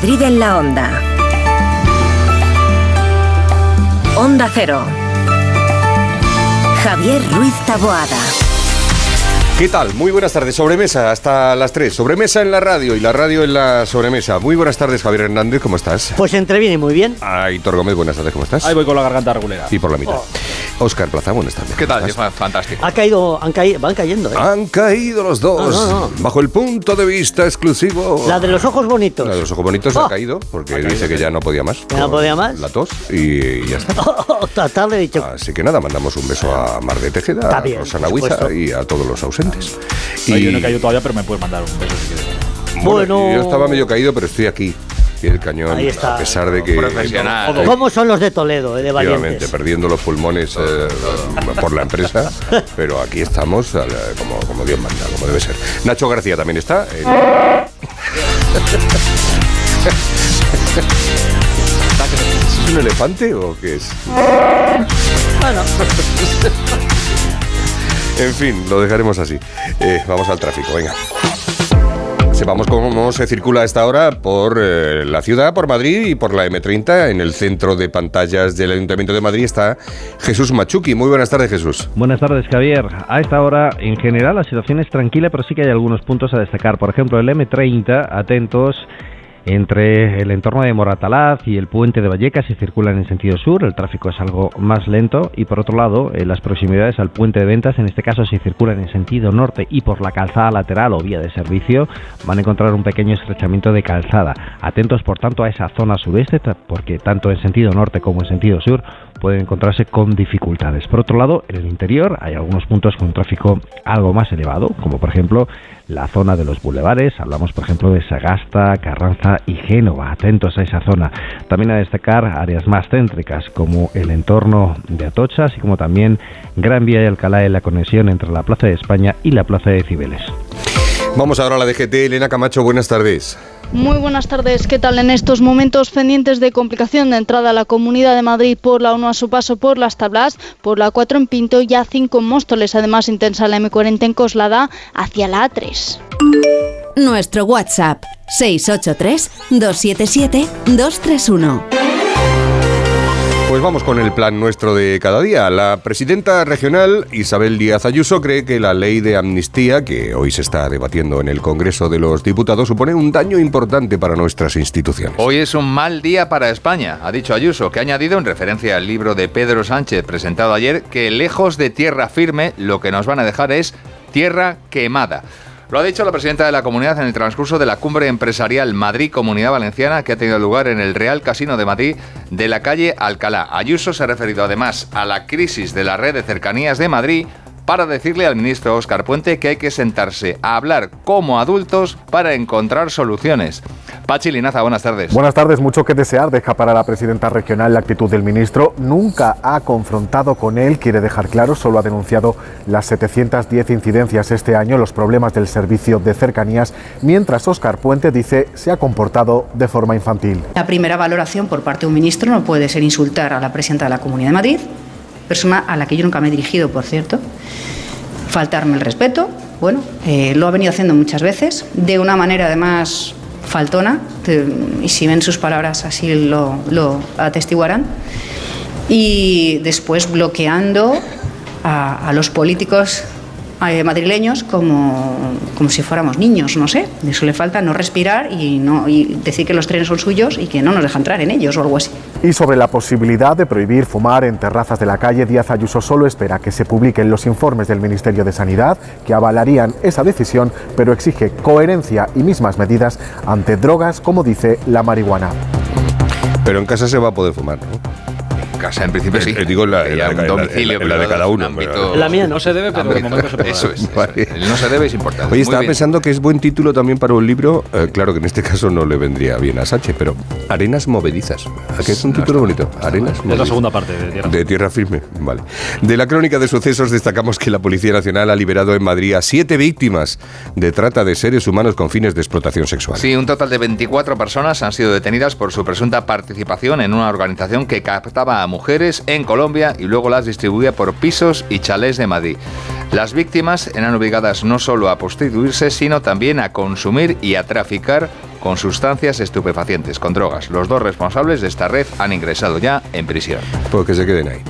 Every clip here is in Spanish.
Madrid en la onda. Onda Cero. Javier Ruiz Taboada. ¿Qué tal? Muy buenas tardes. Sobremesa hasta las 3. Sobremesa en la radio y la radio en la sobremesa. Muy buenas tardes, Javier Hernández. ¿Cómo estás? Pues entre bien y muy bien. Aitor Gómez, buenas tardes. ¿Cómo estás? Ahí voy con la garganta regulera. Y por la mitad. Óscar Plaza, buenas tardes. ¿Qué tal? Fantástico. Ha caído, han caído, van cayendo, ¿eh? Han caído los dos. No, no, no. Bajo el punto de vista exclusivo. La de los ojos bonitos. La de los ojos bonitos Oh. ha caído porque dice que ya no podía más. ¿Ya no podía más? La tos y, y ya está. Total, he dicho. Así que nada, mandamos un beso a Mar de Tejeda, a Rosana Huiza y a todos los ausentes. No, yo no he caído todavía, pero me puedes mandar un beso si quieres. Bueno, Bueno. yo estaba medio caído, pero estoy aquí, pie del cañón, Ahí está. a pesar de que Profesional. ¿Cómo son los de Toledo, eh, de valientes? perdiendo los pulmones eh, por la empresa, pero aquí estamos la- como, como Dios manda, como debe ser. Nacho García también está. eh, ¿Es un elefante o qué es? Bueno, En fin, lo dejaremos así. Eh, vamos al tráfico, venga. Sepamos cómo se circula a esta hora por eh, la ciudad, por Madrid y por la M30. En el centro de pantallas del Ayuntamiento de Madrid está Jesús Machuki. Muy buenas tardes, Jesús. Buenas tardes, Javier. A esta hora, en general, la situación es tranquila, pero sí que hay algunos puntos a destacar. Por ejemplo, el M30, atentos, entre el entorno de Moratalaz y el puente de Vallecas se circulan en sentido sur, el tráfico es algo más lento y por otro lado, en las proximidades al puente de ventas, en este caso se circulan en sentido norte y por la calzada lateral o vía de servicio, van a encontrar un pequeño estrechamiento de calzada. Atentos por tanto a esa zona sureste, porque tanto en sentido norte como en sentido sur pueden encontrarse con dificultades. Por otro lado, en el interior hay algunos puntos con tráfico algo más elevado, como por ejemplo la zona de los bulevares, hablamos por ejemplo de Sagasta, Carranza y Génova, atentos a esa zona. También a destacar áreas más céntricas como el entorno de Atocha, así como también Gran Vía y Alcalá en la conexión entre la Plaza de España y la Plaza de Cibeles. Vamos ahora a la DGT. Elena Camacho, buenas tardes. Muy buenas tardes. ¿Qué tal en estos momentos pendientes de complicación de entrada a la Comunidad de Madrid por la 1 a su paso por las Tablas, por la 4 en Pinto y A5 en Móstoles, además intensa la M40 en Coslada hacia la A3. Nuestro WhatsApp 683-277-231. Pues vamos con el plan nuestro de cada día. La presidenta regional Isabel Díaz Ayuso cree que la ley de amnistía, que hoy se está debatiendo en el Congreso de los Diputados, supone un daño importante para nuestras instituciones. Hoy es un mal día para España, ha dicho Ayuso, que ha añadido en referencia al libro de Pedro Sánchez presentado ayer que lejos de tierra firme lo que nos van a dejar es tierra quemada. Lo ha dicho la presidenta de la comunidad en el transcurso de la cumbre empresarial Madrid Comunidad Valenciana que ha tenido lugar en el Real Casino de Madrid de la calle Alcalá. Ayuso se ha referido además a la crisis de la red de cercanías de Madrid para decirle al ministro Óscar Puente que hay que sentarse a hablar como adultos para encontrar soluciones. Pachi Linaza, buenas tardes. Buenas tardes, mucho que desear deja para la presidenta regional la actitud del ministro. Nunca ha confrontado con él, quiere dejar claro, solo ha denunciado las 710 incidencias este año, los problemas del servicio de cercanías, mientras Óscar Puente dice se ha comportado de forma infantil. La primera valoración por parte de un ministro no puede ser insultar a la presidenta de la Comunidad de Madrid, persona a la que yo nunca me he dirigido, por cierto, faltarme el respeto, bueno, eh, lo ha venido haciendo muchas veces, de una manera además faltona, y si ven sus palabras así lo, lo atestiguarán, y después bloqueando a los políticos eh, madrileños como, como si fuéramos niños, no sé. Eso le falta no respirar y, no, y decir que los trenes son suyos y que no nos deja entrar en ellos o algo así. Y sobre la posibilidad de prohibir fumar en terrazas de la calle, Díaz Ayuso solo espera que se publiquen los informes del Ministerio de Sanidad que avalarían esa decisión, pero exige coherencia y mismas medidas ante drogas como dice la marihuana. Pero en casa se va a poder fumar, ¿no? En casa, en principio sí. Eh, digo la- de un cada- de uno, ámbito- La mía no. Se debe, pero de ámbito- momento se puede. Eso es. eso Vale. es. El no se debe es importante. Oye, estaba bien. pensando que es buen título también para un libro, eh, claro que en este caso no le vendría bien a Sánchez, pero Arenas Movedizas. ¿A qué es un No título bonito? Arenas Es la segunda parte de Tierra. De tierra firme, vale. De la crónica de sucesos destacamos que la Policía Nacional ha liberado en Madrid a siete víctimas de trata de seres humanos con fines de explotación sexual. Sí, un total de 24 personas han sido detenidas por su presunta participación en una organización que captaba a mujeres en Colombia y luego las distribuía por pisos y chalés de Madrid. Las víctimas eran obligadas no solo a prostituirse, sino también a consumir y a traficar con sustancias estupefacientes, con drogas. Los dos responsables de esta red han ingresado ya en prisión. Pues que se queden ahí.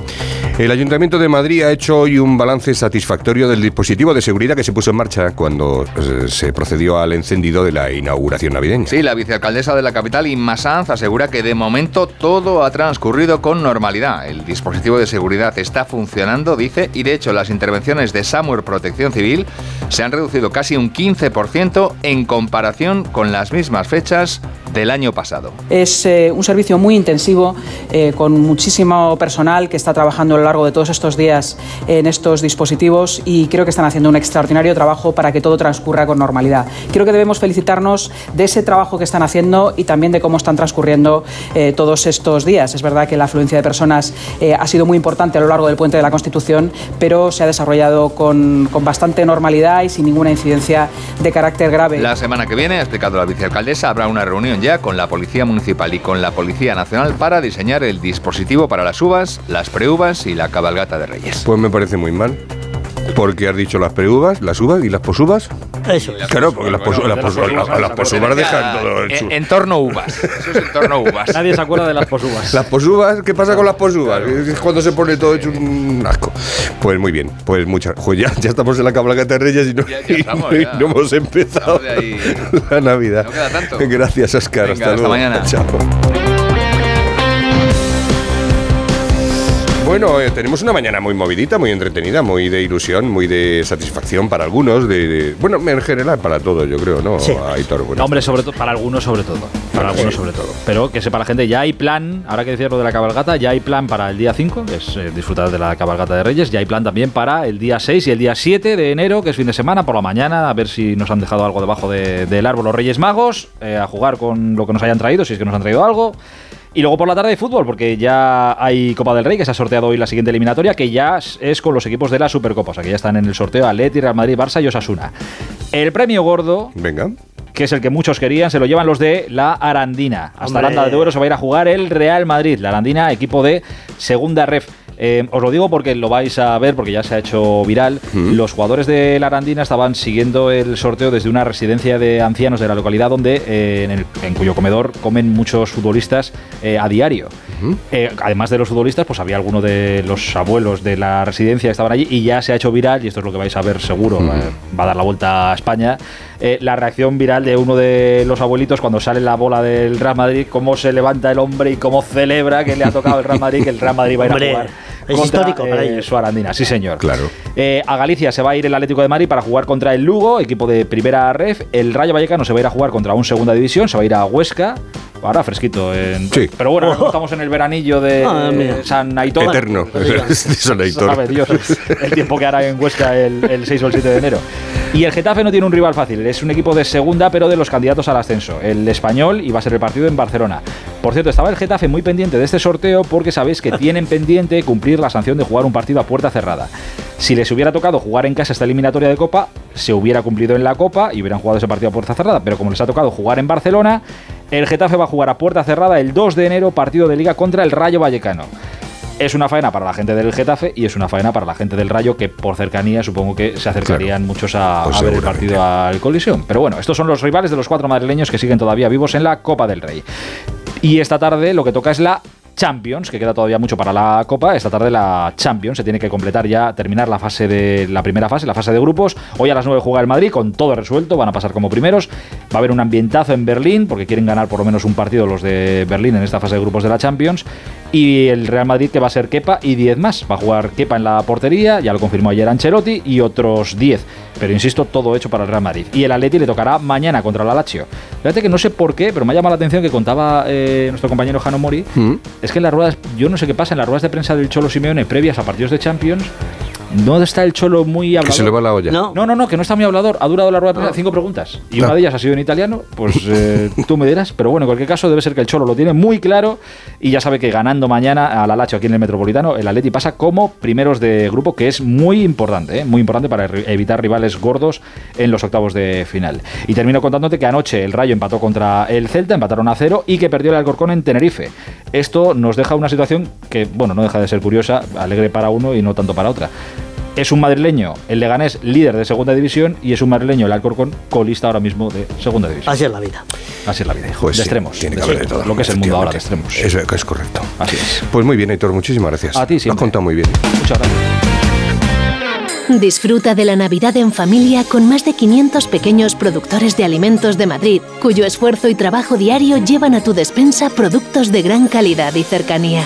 El Ayuntamiento de Madrid ha hecho hoy un balance satisfactorio del dispositivo de seguridad que se puso en marcha cuando eh, se procedió al encendido de la inauguración navideña. Sí, la vicealcaldesa de la capital, Inma Sanz, asegura que de momento todo ha transcurrido con normalidad. El dispositivo de seguridad está funcionando, dice, y de hecho las intervenciones de SAMUR Protección Civil se han reducido casi un 15% en comparación con las mismas fechas del año pasado. Es eh, un servicio muy intensivo, eh, con muchísimo personal que está trabajando a lo largo de todos estos días en estos dispositivos y creo que están haciendo un extraordinario trabajo para que todo transcurra con normalidad. Creo que debemos felicitarnos de ese trabajo que están haciendo y también de cómo están transcurriendo eh, todos estos días. Es verdad que la afluencia de personas eh, ha sido muy importante a lo largo del puente de la Constitución, pero se ha desarrollado con, con bastante normalidad y sin ninguna incidencia de carácter grave. La semana que viene, ha explicado la vicealcaldesa, habrá una reunión ya con la Policía Municipal y con la Policía Nacional para diseñar el dispositivo para las uvas, las preuvas y la cabalgata de Reyes. Pues me parece muy mal. Porque has dicho las preuvas, las uvas y las posuvas. Eso es. Claro, porque las, posu- las posu- las- las posuvas dejan todo el En, en torno uvas. Eso es en torno uvas. Nadie se acuerda de las posuvas. Las posuvas, ¿qué pasa con las posuvas? Es cuando se pone todo hecho un asco. Pues muy bien, pues muchas. Pues ya, ya estamos en la cabalgata de Reyes y no, Ya- ya estamos, y ya. no hemos empezado Estamos de ahí. la Navidad. No queda tanto. Gracias, Oscar. Venga, hasta hasta luego. mañana. Chao. Bueno, eh, tenemos una mañana muy movidita, muy entretenida, muy de ilusión, muy de satisfacción para algunos, de, de- bueno, en general para todos, yo creo, ¿no? Sí. Aitor, bueno. No, hombre, sobre todo, para algunos sobre todo. Para algunos sobre todo. Pero que sepa la gente, ya hay plan, ahora que decías lo de la cabalgata, ya hay plan para el día 5, que es eh, disfrutar de la cabalgata de Reyes, ya hay plan también para el día 6 y el día 7 de enero, que es fin de semana, por la mañana, a ver si nos han dejado algo debajo de- del árbol los Reyes Magos, eh, a jugar con lo que nos hayan traído, si es que nos han traído algo. Y luego por la tarde de fútbol, porque ya hay Copa del Rey, que se ha sorteado hoy la siguiente eliminatoria, que ya es- con los equipos de la Supercopa, o sea que ya están en el sorteo Atleti, Real Madrid, Barça y Osasuna. El premio gordo, Venga. que es el que muchos querían, se lo llevan los de la Arandina. Hasta Hombre. Aranda de Duero se va a ir a jugar el Real Madrid. La Arandina, equipo de segunda ref. Eh, os lo digo porque lo vais a ver, porque ya se ha hecho viral. Los jugadores de la Arandina estaban siguiendo el sorteo desde una residencia de ancianos de la localidad donde, eh, en, el- en cuyo comedor comen muchos futbolistas eh, a diario. Además de los futbolistas, pues había alguno de los abuelos de la residencia que estaban allí y ya se ha hecho viral, y esto es lo que vais a ver seguro, va a dar la vuelta a España, eh, la reacción viral de uno de los abuelitos cuando sale la bola del Real Madrid, cómo se levanta el hombre y cómo celebra que le ha tocado el Real Madrid, que el Real Madrid va a ir Hombre, a jugar. es contra, histórico para eh, ellos. su Arandina, sí señor. Claro. Eh, a Galicia se va a ir el Atlético de Madrid para jugar contra el Lugo, equipo de primera ref. El Rayo Vallecano se va a ir a jugar contra un segunda división, se va a ir a Huesca. Ahora fresquito. en- Sí. Pero bueno, estamos en el veranillo de Ah. San Aitor. Eterno. Son Aitor. Sabe Dios el tiempo que hará en Huesca el, el 6 o el 7 de enero. Y el Getafe no tiene un rival fácil, es un equipo de segunda, pero de los candidatos al ascenso. El español y va a ser el partido en Barcelona. Por cierto, estaba el Getafe muy pendiente de este sorteo porque sabéis que tienen pendiente cumplir la sanción de jugar un partido a puerta cerrada. Si les hubiera tocado jugar en casa esta eliminatoria de Copa, se hubiera cumplido en la Copa y hubieran jugado ese partido a puerta cerrada. Pero como les ha tocado jugar en Barcelona, el Getafe va a jugar a puerta cerrada el 2 de enero, partido de liga contra el Rayo Vallecano. Es una faena para la gente del Getafe y es una faena para la gente del Rayo que por cercanía supongo que se acercarían muchos a, Pues a ver el partido al Colisión. Pero bueno, estos son los rivales de los cuatro madrileños que siguen todavía vivos en la Copa del Rey. Y esta tarde lo que toca es la Champions, que queda todavía mucho para la Copa. Esta tarde la Champions se tiene que completar ya, terminar la fase de la primera fase, la fase de grupos. Hoy a las 9 juega el Madrid con todo resuelto, van a pasar como primeros. Va a haber un ambientazo en Berlín porque quieren ganar por lo menos un partido los de Berlín en esta fase de grupos de la Champions. Y el Real Madrid que va a ser Kepa y 10 más. Va a jugar Kepa en la portería, ya lo confirmó ayer Ancelotti, y otros 10. Pero insisto, todo hecho para el Real Madrid. Y el Atleti le tocará mañana contra la Lazio. Fíjate que no sé por qué, pero me ha llamado la atención que contaba eh, nuestro compañero Jano Mori. Mm. Es que en las ruedas, yo no sé qué pasa, en las ruedas de prensa del Cholo Simeone previas a partidos de Champions, no está el Cholo muy Que hablador. se le va la olla. No. No, no, no, que no está muy hablador. Ha durado la rueda de cinco preguntas. Y una de ellas ha sido en italiano. Pues eh, tú me dirás. Pero bueno, en cualquier caso, debe ser que el Cholo lo tiene muy claro. Y ya sabe que ganando mañana a la Lacho aquí en el Metropolitano, el Atleti pasa como primeros de grupo, que es muy importante, ¿eh? muy importante para evitar rivales gordos en los octavos de final. Y termino contándote que anoche el Rayo empató contra el Celta, empataron a cero y que perdió el Alcorcón en Tenerife. Esto nos deja una situación que, bueno, no deja de ser curiosa, alegre para uno y no tanto para otra. Es un madrileño, el Leganés, líder de segunda división, y es un madrileño, el Alcorcón, colista ahora mismo de segunda división. Así es la vida. Así es la vida. Pues de sí, extremos. tiene que de haber de todo, Lo que es el mundo ahora de extremos. Eso es correcto. Así es. Pues muy bien, Héctor, muchísimas gracias. A ti Lo has contado muy bien. Muchas gracias. Disfruta de la Navidad en familia con más de 500 pequeños productores de alimentos de Madrid, cuyo esfuerzo y trabajo diario llevan a tu despensa productos de gran calidad y cercanía.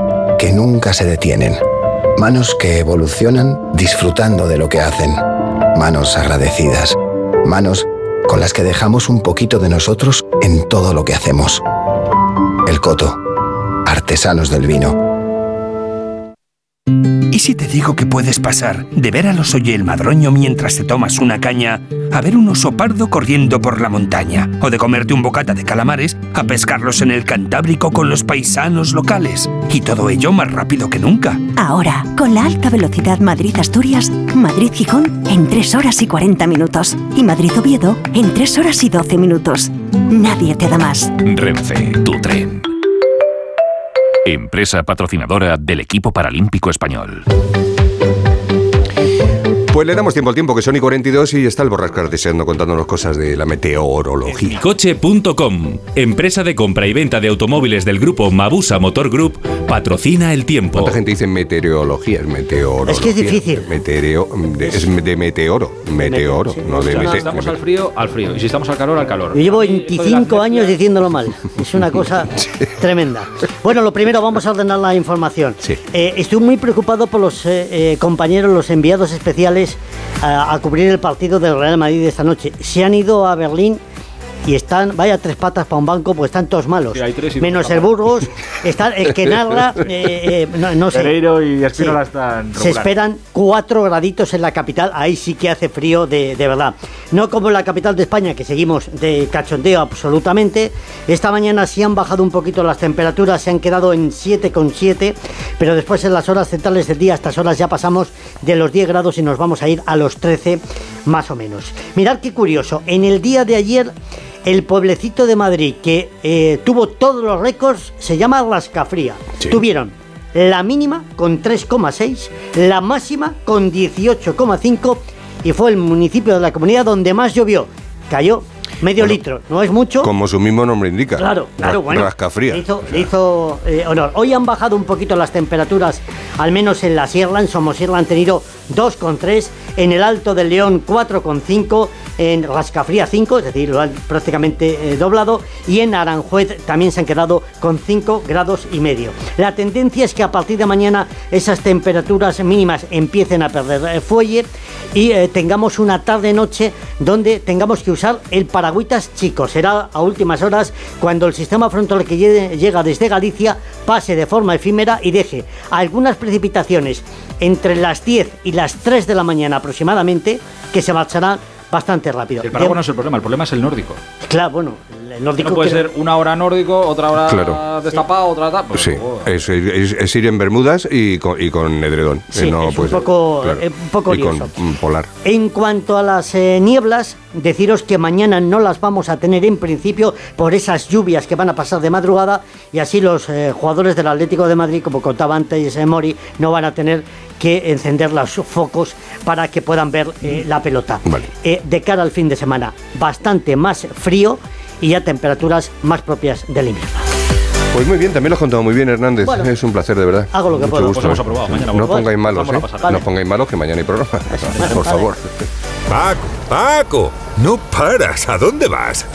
que nunca se detienen. Manos que evolucionan disfrutando de lo que hacen. Manos agradecidas. Manos con las que dejamos un poquito de nosotros en todo lo que hacemos. El Coto. Artesanos del vino. ¿Y si te digo que puedes pasar de ver al oso y el madroño mientras te tomas una caña a ver un oso pardo corriendo por la montaña? ¿O de comerte un bocata de calamares a pescarlos en el Cantábrico con los paisanos locales? Y todo ello más rápido que nunca. Ahora, con la alta velocidad Madrid-Asturias, Madrid-Gijón en 3 horas y 40 minutos. Y Madrid-Oviedo en 3 horas y 12 minutos. Nadie te da más. Renfe, tu tren. Empresa patrocinadora del equipo paralímpico español. Pues le damos tiempo al tiempo, que son y 42 y está el Borrascar deseando contándonos cosas de la meteorología. Coche.com, empresa de compra y venta de automóviles del grupo Mabusa Motor Group, patrocina el tiempo. ¿Cuánta gente dice meteorología? Es meteorología. Es que es difícil. Meteoreo, de- es de meteoro. Meteoro, no de Si mete. estamos al frío, al frío. Y si estamos al calor, al calor. Yo llevo 25 años diciéndolo mal. Es una cosa tremenda. Bueno, lo primero, vamos a ordenar la información. Eh, estoy muy preocupado por los eh, eh, compañeros, los enviados especiales a, a cubrir el partido del Real Madrid de esta noche. Se han ido a Berlín y están, vaya tres patas para un banco, pues están todos malos. Sí, hay tres y Menos el Burgos, está el que narra, eh, eh, no, no sé. Pereiro y Espínola Sí. están Se esperan cuatro graditos en la capital, ahí sí que hace frío de, de verdad. No como en la capital de España, que seguimos de cachondeo absolutamente. Esta mañana sí han bajado un poquito las temperaturas, se han quedado en 7,7, pero después en las horas centrales del día, a estas horas ya pasamos de los 10 grados y nos vamos a ir a los 13 más o menos. Mirad qué curioso, en el día de ayer el pueblecito de Madrid que eh, tuvo todos los récords se llama Rascafría. Tuvieron la mínima con 3,6, la máxima con 18,5 y fue el municipio de la comunidad donde más llovió. Cayó medio litro, no es mucho. Como su mismo nombre indica. Claro, claro, bueno. Rascafría. Hizo, hizo, eh, honor. Hoy han bajado un poquito las temperaturas, al menos en la sierra, en Somosierra han tenido 2,3, en el Alto del León 4,5, en Rascafría 5, es decir, lo han prácticamente eh, doblado, y en Aranjuez también se han quedado con 5 grados y medio. La tendencia es que a partir de mañana esas temperaturas mínimas empiecen a perder eh, fuelle y eh, tengamos una tarde-noche donde tengamos que usar el paragüitas chico. Será a últimas horas cuando el sistema frontal que llega desde Galicia pase de forma efímera y deje algunas precipitaciones entre las 10 y las 3 de la mañana aproximadamente que se marcharán bastante rápido. El paraguas no es el problema, el problema es el nórdico. Claro, bueno, el nórdico No puede que- ser una hora nórdico, otra hora Claro. destapado, otra tal. pues Sí, es, es- es ir en Bermudas y con, y con edredón. Sí, Eh, no es un poco- Claro. eh, un poco Y con polar. En cuanto a las eh, nieblas, deciros que mañana no las vamos a tener en principio por esas lluvias que van a pasar de madrugada y así los eh, jugadores del Atlético de Madrid, como contaba antes eh, Mori, no van a tener que encender los focos para que puedan ver eh, la pelota. Eh, de cara al fin de semana, bastante más frío y ya temperaturas más propias del invierno. Pues muy bien, también lo has contado muy bien, Hernández. Bueno. es un placer, de verdad. Hago lo que Mucho puedo. gusto. Pues hemos aprobado, mañana no pongáis malos, a ¿eh? pasar. No pongáis malos, que mañana hay programa. Por favor. Paco, Paco, no paras. ¿A dónde vas?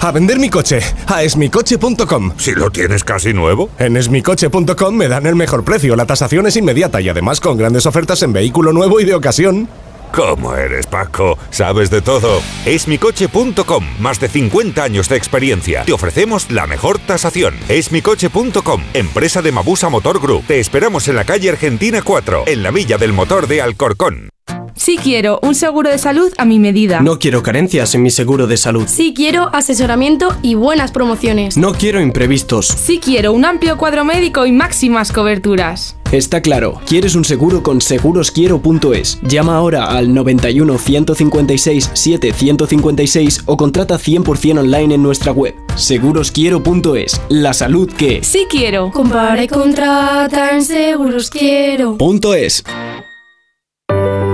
A vender mi coche a esmicoche.com. Si lo tienes casi nuevo. En esmicoche.com me dan el mejor precio, la tasación es inmediata y además con grandes ofertas en vehículo nuevo y de ocasión. ¿Cómo eres, Paco? Sabes de todo. Esmicoche.com. Más de 50 años de experiencia. Te ofrecemos la mejor tasación. Esmicoche.com. Empresa de Mabusa Motor Group. Te esperamos en la calle Argentina 4, en la Villa del Motor de Alcorcón. Sí quiero un seguro de salud a mi medida. No quiero carencias en mi seguro de salud. Sí quiero asesoramiento y buenas promociones. No quiero imprevistos. Sí quiero un amplio cuadro médico y máximas coberturas. Está claro, quieres un seguro con segurosquiero.es. Llama ahora al 91 156 7156 o contrata 100% online en nuestra web. Segurosquiero.es. La salud que Sí quiero. Compare, contrata en seguros quiero. Punto es.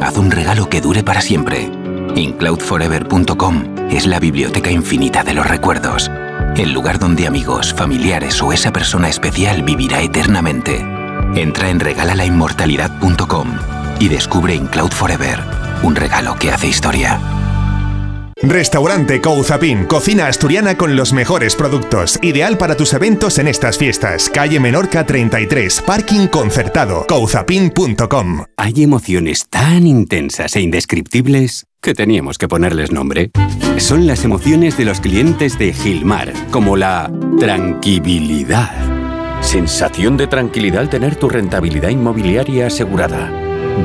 haz un regalo que dure para siempre. Incloudforever.com es la biblioteca infinita de los recuerdos. El lugar donde amigos, familiares o esa persona especial vivirá eternamente. Entra en regalalainmortalidad.com y descubre Incloud Forever, un regalo que hace historia. Restaurante Couzapin, cocina asturiana con los mejores productos. Ideal para tus eventos en estas fiestas. Calle Menorca 33, parking concertado. Couzapin.com. Hay emociones tan intensas e indescriptibles que teníamos que ponerles nombre. Son las emociones de los clientes de Gilmar, como la tranquilidad. Sensación de tranquilidad al tener tu rentabilidad inmobiliaria asegurada.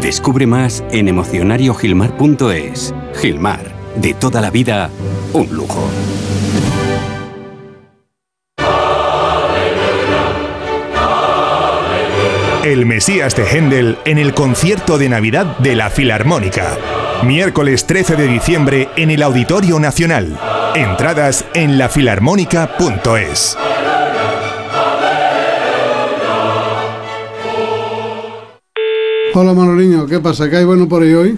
Descubre más en emocionariogilmar.es. Gilmar, de toda la vida, un lujo. El Mesías de Händel en el concierto de Navidad de la Filarmónica. Miércoles 13 de diciembre en el Auditorio Nacional. Entradas en lafilarmónica.es. Hola Manoliño, ¿qué pasa? ¿Qué hay bueno por ahí hoy?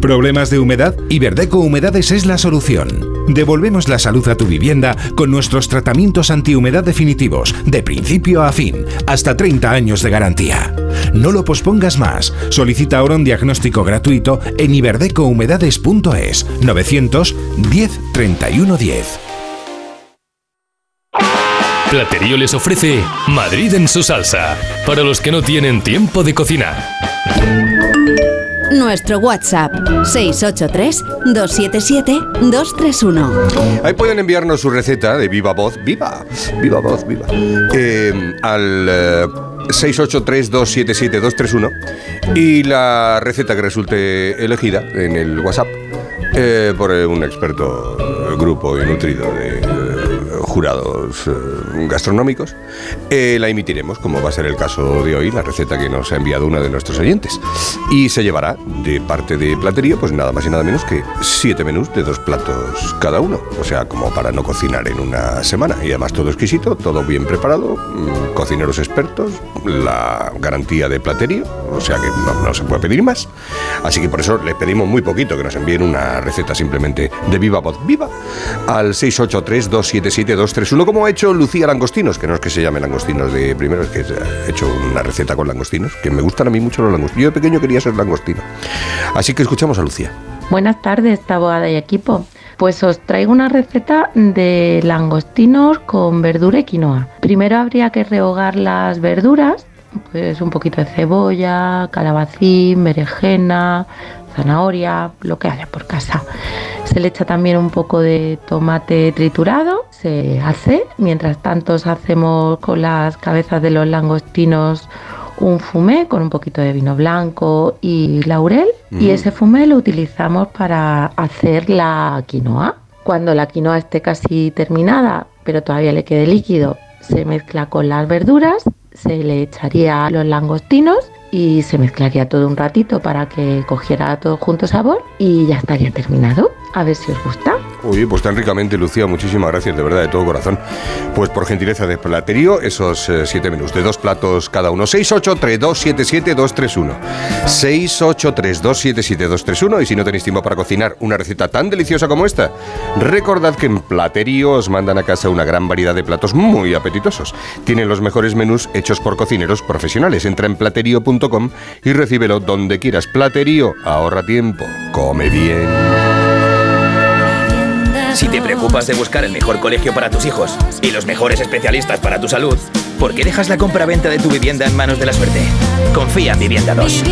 ¿Problemas de humedad? Iberdeco Humedades es la solución. Devolvemos la salud a tu vivienda con nuestros tratamientos antihumedad definitivos, de principio a fin, hasta 30 años de garantía. No lo pospongas más. Solicita ahora un diagnóstico gratuito en iberdecohumedades.es 910 31 10. Platerío les ofrece Madrid en su salsa, para los que no tienen tiempo de cocinar. Nuestro WhatsApp 683-277-231. Ahí pueden enviarnos su receta de viva voz, viva, viva voz, viva, eh, al eh, 683-277-231 y la receta que resulte elegida en el WhatsApp eh, por un experto eh, grupo y nutrido de jurados eh, gastronómicos, eh, la emitiremos, como va a ser el caso de hoy, la receta que nos ha enviado una de nuestros oyentes. Y se llevará de parte de Platerío, pues nada más y nada menos que siete menús de dos platos cada uno. O sea, como para no cocinar en una semana. Y además todo exquisito, todo bien preparado, mm, cocineros expertos, la garantía de Platerío, o sea que no, no se puede pedir más. Así que por eso les pedimos muy poquito que nos envíen una receta simplemente de viva voz viva al 683-277-231, como ha hecho Lucía Langostinos, que no es que se llame Langostinos de primero, es que ha hecho una receta con langostinos, que me gustan a mí mucho los langostinos. Yo de pequeño quería ser langostino. Así que escuchamos a Lucía. Buenas tardes, abogada y equipo. Pues os traigo una receta de langostinos con verdura y quinoa. Primero habría que rehogar las verduras, pues un poquito de cebolla, calabacín, berenjena, zanahoria, lo que haya por casa. Se le echa también un poco de tomate triturado, se hace. Mientras tanto hacemos con las cabezas de los langostinos un fumé con un poquito de vino blanco y laurel y Mm. ese fumé lo utilizamos para hacer la quinoa. Cuando la quinoa esté casi terminada, pero todavía le quede líquido, se mezcla con las verduras, se le echaría los langostinos y se mezclaría todo un ratito para que cogiera todo junto sabor y ya estaría terminado. A ver si os gusta. Oye, pues tan ricamente, Lucía, muchísimas gracias, de verdad, de todo corazón. Pues por gentileza de Platerío, esos eh, siete menús, de dos platos cada uno. 683-277-231. 683-277-231. Y si no tenéis tiempo para cocinar una receta tan deliciosa como esta, recordad que en Platerío os mandan a casa una gran variedad de platos muy apetitosos. Tienen los mejores menús hechos por cocineros profesionales. Entra en platerío.com y recíbelo donde quieras. Platerío, ahorra tiempo, come bien. Si te preocupas de buscar el mejor colegio para tus hijos y los mejores especialistas para tu salud, ¿por qué dejas la compra-venta de tu vivienda en manos de la suerte? Confía en Vivienda 2.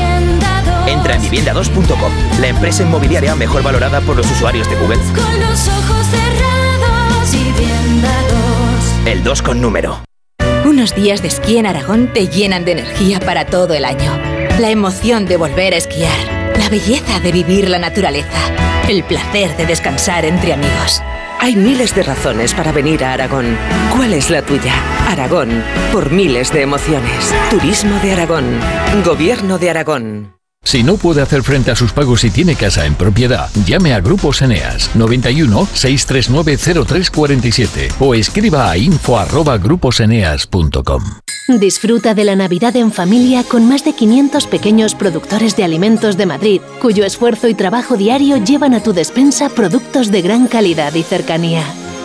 Entra en vivienda2.com, la empresa inmobiliaria mejor valorada por los usuarios de Google. Con los ojos cerrados, vivienda 2. El 2 con número. Unos días de esquí en Aragón te llenan de energía para todo el año. La emoción de volver a esquiar, la belleza de vivir la naturaleza, el placer de descansar entre amigos. Hay miles de razones para venir a Aragón. ¿Cuál es la tuya? Aragón, por miles de emociones. Turismo de Aragón. Gobierno de Aragón. Si no puede hacer frente a sus pagos y tiene casa en propiedad, llame a Grupos Eneas 91 639 0347 o escriba a info@gruposeneas.com. Disfruta de la Navidad en familia con más de 500 pequeños productores de alimentos de Madrid, cuyo esfuerzo y trabajo diario llevan a tu despensa productos de gran calidad y cercanía.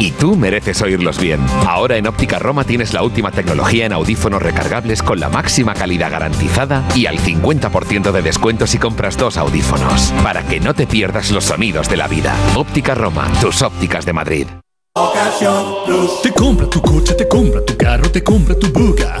Y tú mereces oírlos bien. Ahora en Óptica Roma tienes la última tecnología en audífonos recargables con la máxima calidad garantizada y al 50% de descuento si compras dos audífonos. Para que no te pierdas los sonidos de la vida. Óptica Roma, tus ópticas de Madrid. Te compra tu coche, te compra tu carro, te compra tu buga.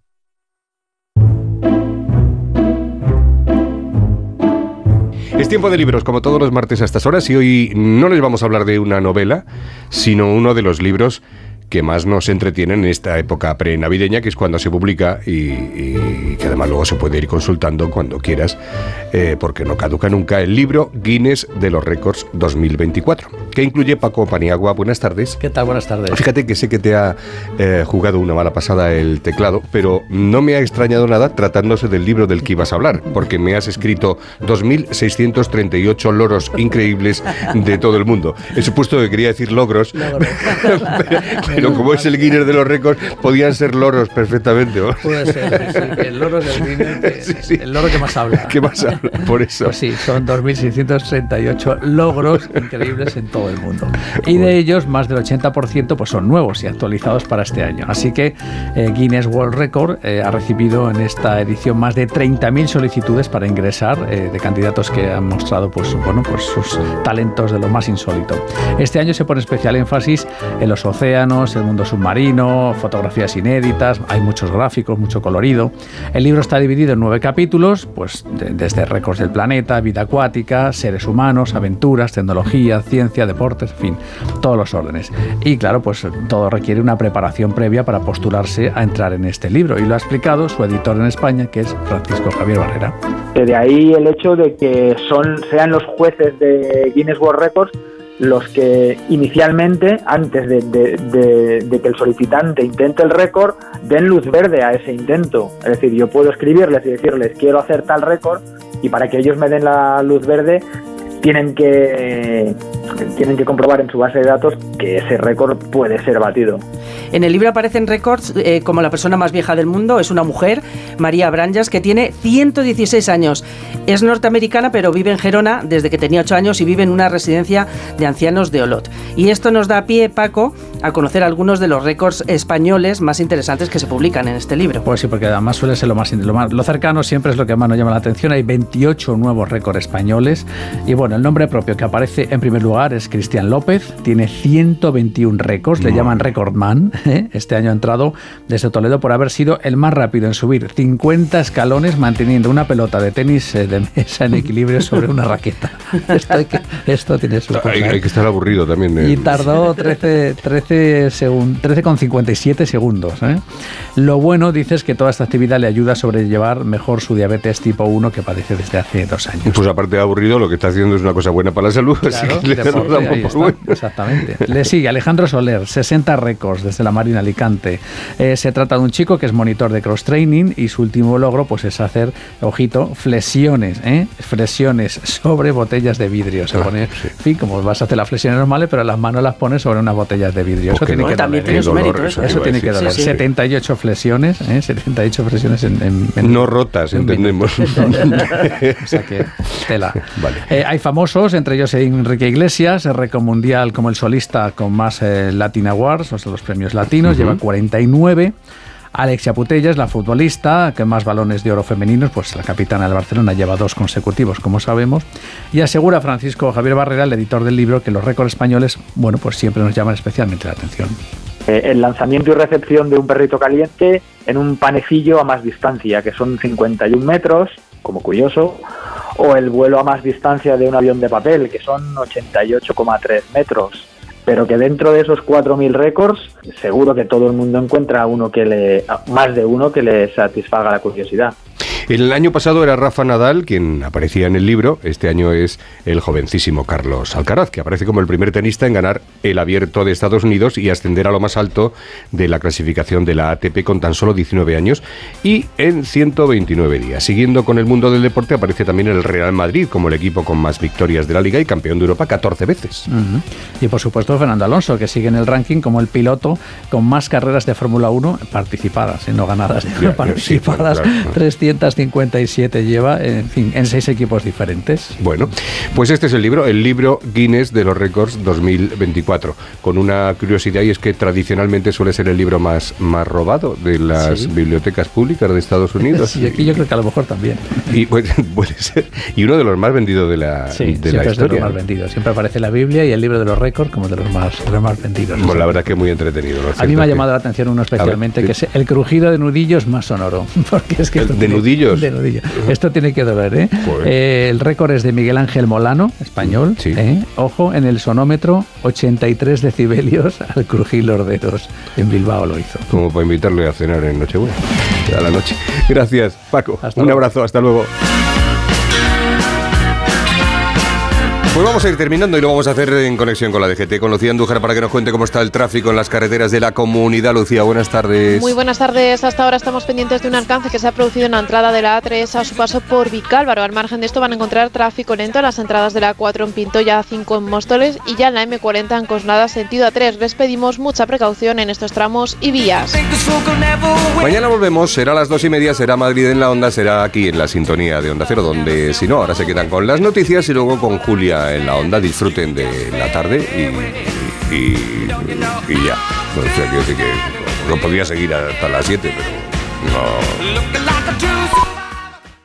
Tiempo de libros, como todos los martes a estas horas, y hoy no les vamos a hablar de una novela, sino uno de los libros que más nos entretienen en esta época prenavideña, que es cuando se publica y, y que además luego se puede ir consultando cuando quieras, eh, porque no caduca nunca, el libro Guinness de los Récords 2024, que incluye Paco Paniagua. Buenas tardes. ¿Qué tal? Buenas tardes. Fíjate que sé que te ha eh, jugado una mala pasada el teclado, pero no me ha extrañado nada tratándose del libro del que ibas a hablar, porque me has escrito 2.638 loros increíbles de todo el mundo. He supuesto que quería decir logros, pero, pero como es el Guinness de los récords, podían ser loros perfectamente. ¿no? Puede ser, sí, el loro del Guinness, que- el loro que más habla. ¿Qué más habla? Por eso. Pues sí, son 2.638 logros increíbles en todo el mundo. Y de ellos, más del 80% pues son nuevos y actualizados para este año. Así que eh, Guinness World Record eh, ha recibido en esta edición más de 30.000 solicitudes para ingresar eh, de candidatos que han mostrado pues, bueno, pues sus talentos de lo más insólito. Este año se pone especial énfasis en los océanos, pues el mundo submarino, fotografías inéditas, hay muchos gráficos, mucho colorido. El libro está dividido en nueve capítulos, pues de- desde récords del planeta, vida acuática, seres humanos, aventuras, tecnología, ciencia, deportes, en fin, todos los órdenes. Y claro, pues todo requiere una preparación previa para postularse a entrar en este libro. Y lo ha explicado su editor en España, que es Francisco Javier Barrera. De ahí el hecho de que son sean los jueces de Guinness World Records los que inicialmente, antes de, que el solicitante intente el récord, den luz verde a ese intento. Es decir, yo puedo escribirles y decirles quiero hacer tal récord y para que ellos me den la luz verde tienen que tienen que comprobar en su base de datos que ese récord puede ser batido. En el libro aparecen récords eh, como la persona más vieja del mundo, es una mujer, María Branjas, que tiene 116 años. Es norteamericana, pero vive en Gerona desde que tenía 8 años y vive en una residencia de ancianos de Olot. Y esto nos da pie, Paco, a conocer algunos de los récords españoles más interesantes que se publican en este libro. Pues sí, porque además suele ser lo más, lo más- lo cercano siempre es lo que más nos llama la atención. Hay 28 nuevos récords españoles y bueno, el nombre propio que aparece en primer lugar es Cristian López, tiene 121 récords, le llaman Recordman. ¿eh? Este año ha entrado desde Toledo por haber sido el más rápido en subir 50 escalones manteniendo una pelota de tenis eh, de mesa en equilibrio sobre una raqueta. Esto, hay que- esto tiene su Hay, ¿eh? hay que estar aburrido también. Y tardó 13, 13, segun- 13,57 segundos. ¿eh? Lo bueno, dice, es que toda esta actividad le ayuda a sobrellevar mejor su diabetes tipo 1 que padece desde hace dos años. Pues aparte de aburrido, lo que está haciendo es una cosa buena para la salud. así Claro, que le deporte, damos por está, bueno. Exactamente. Le sigue Alejandro Soler, 60 récords desde la Marina Alicante. Eh, se trata de un chico que es monitor de cross training y su último logro pues es hacer, ojito, flexiones, ¿eh? flexiones sobre botellas de vidrio. Se pone, en fin, como vas a hacer las flexiones normales, pero las manos las pones sobre unas botellas de vidrio. Eso Porque tiene no, que también doler, tiene ¿eh? su mérito eso. Eso a tiene que doler. Sí, sí. 78 flexiones, ¿eh? 78 flexiones en, en- en- No rotas, en entendemos. o sea que, tela. Eh, hay famosos, entre ellos Enrique Iglesias, el récord mundial como el solista con más eh, Latin Awards, o sea, los premios latinos, lleva 49. Alexia Putellas, la futbolista, que más balones de oro femeninos, pues la capitana del Barcelona lleva dos consecutivos, como sabemos. Y asegura Francisco Javier Barrera, el editor del libro, que los récords españoles, bueno, pues siempre nos llaman especialmente la atención. Eh, el lanzamiento y recepción de un perrito caliente en un panecillo a más distancia, que son 51 metros, como curioso, o el vuelo a más distancia de un avión de papel, que son 88,3 metros. Pero que dentro de esos 4.000 récords, seguro que todo el mundo encuentra uno que le, más de uno que le satisfaga la curiosidad. El año pasado era Rafa Nadal quien aparecía en el libro. Este año es el jovencísimo Carlos Alcaraz, que aparece como el primer tenista en ganar el abierto de Estados Unidos y ascender a lo más alto de la clasificación de la ATP con tan solo 19 años y en 129 días. Siguiendo con el mundo del deporte, aparece también el Real Madrid como el equipo con más victorias de la liga y campeón de Europa 14 veces. Y por supuesto Fernando Alonso, que sigue en el ranking como el piloto con más carreras de Fórmula 1 participadas, y no ganadas, Ya, participadas. sí, claro, claro. 357 lleva, en fin, en seis equipos diferentes. Bueno, pues este es el libro, el libro Guinness de los Récords 2024, con una curiosidad y es que tradicionalmente suele ser el libro más, más robado de las Sí. bibliotecas públicas de Estados Unidos. Y aquí yo creo que a lo mejor también. Y puede, puede ser. Y uno de los más vendidos de la, Sí, de la siempre es de los más vendidos. Siempre aparece la Biblia y el libro de los récords como de los más, de los más vendidos. Bueno, la verdad que muy entretenido. ¿no? A mí me ha llamado la atención uno especialmente, ver, que es el crujido de nudillos más sonoro. Porque es que ¿El esto de tiene- de nudillo. Esto tiene que doler, ¿eh? Eh, el récord es de Miguel Ángel Molano, español. ¿eh? Ojo, en el sonómetro, 83 decibelios al crujir los dedos. En Bilbao lo hizo. Como para invitarle a cenar en Nochebuena. A la noche. Gracias, Paco. Hasta Un luego. abrazo, hasta luego. Pues vamos a ir terminando y lo vamos a hacer en conexión con la DGT, con Lucía Andújar para que nos cuente cómo está el tráfico en las carreteras de la comunidad. Lucía, buenas tardes. Muy buenas tardes. Hasta ahora estamos pendientes de un alcance que se ha producido en la entrada de la A3 a su paso por Vicálvaro. Al margen de esto van a encontrar tráfico lento en las entradas de la A4 en Pinto, ya A5 en Móstoles y ya en la M40 en Cosnada sentido A3. Les pedimos mucha precaución en estos tramos y vías. Mañana volvemos, será a las dos y media, será Madrid en la onda, será aquí en la sintonía de Onda Cero, donde si no, ahora se quedan con las noticias y luego con Julia en la onda. Disfruten de la tarde y, ya. O sea, que no podía seguir hasta las 7, pero no.